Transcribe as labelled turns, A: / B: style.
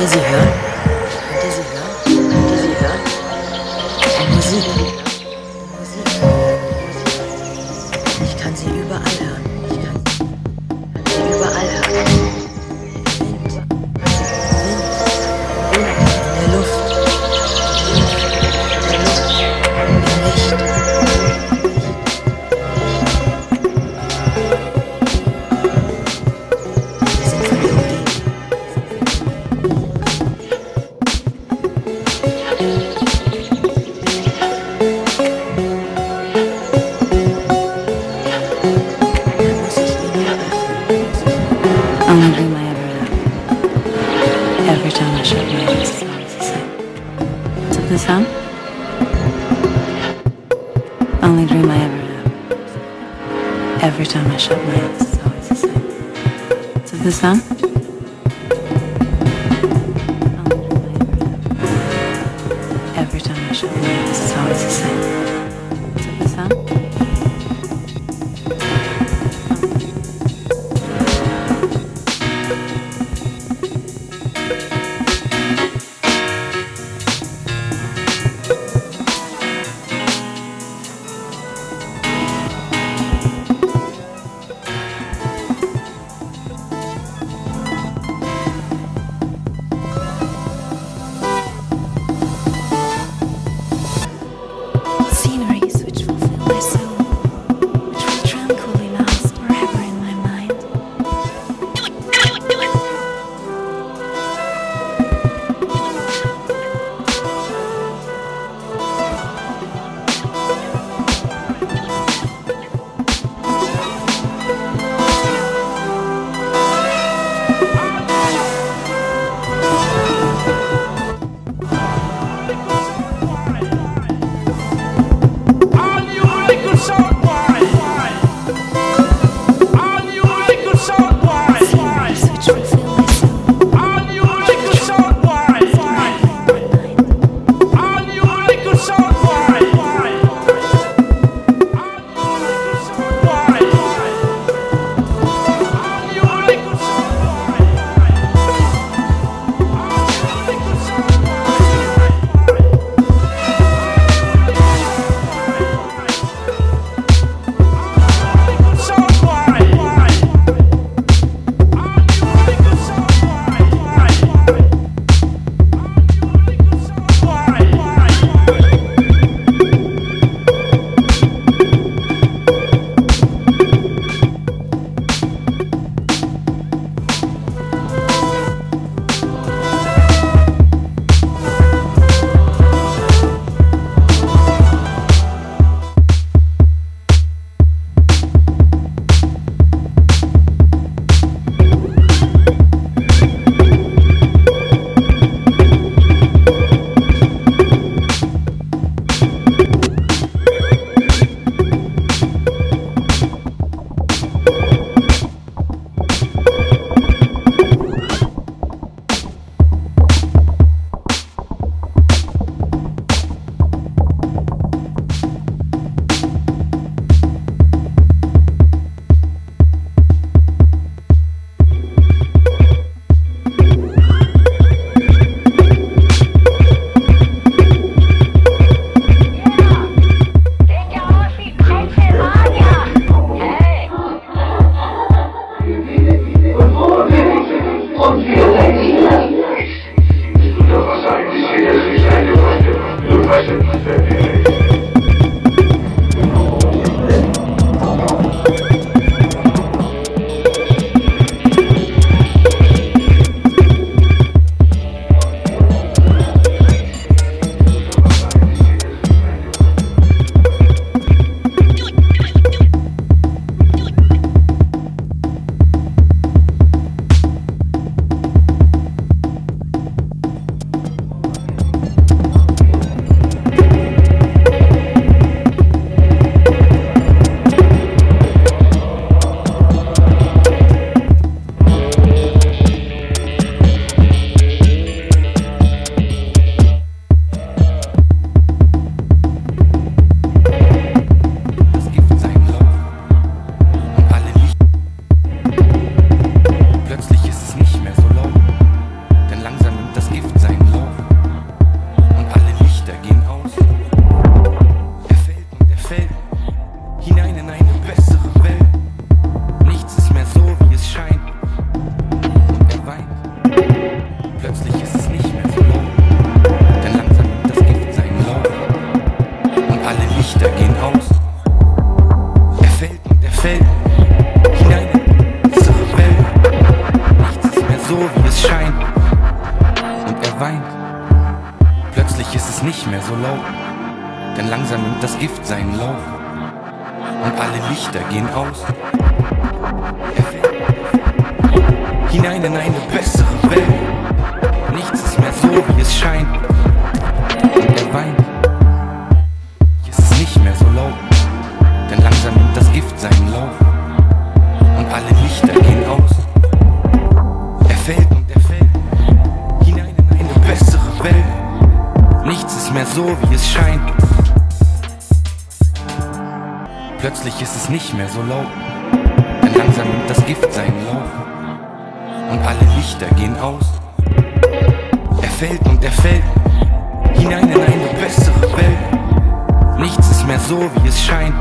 A: does he hurt?
B: Only dream I ever have. Every time I shut my eyes, it's always the same. To the sun? Only dream I ever have. Every time I shut my eyes, it's always the same. To the sun? Every time I shut my eyes, it's always the same. To the sun?
C: Plötzlich ist es nicht mehr verloren, denn langsam nimmt das Gift seinen Lauf und alle Lichter gehen aus. Er fällt und er fällt hinein in unsere Welt. Nichts ist mehr so, wie es scheint und er weint. Plötzlich ist es nicht mehr so laut, denn langsam nimmt das Gift seinen Lauf und alle Lichter gehen aus. Er fällt ist nicht mehr so laut, denn langsam nimmt das Gift seinen Lauf und alle Lichter gehen aus. Er fällt und er fällt hinein in eine bessere Welt. Nichts ist mehr so, wie es scheint. Plötzlich ist es nicht mehr so laut, denn langsam nimmt das Gift seinen Lauf und alle Lichter gehen aus. Er fällt und er fällt hinein in eine bessere Welt. Nichts ist mehr so, wie es scheint.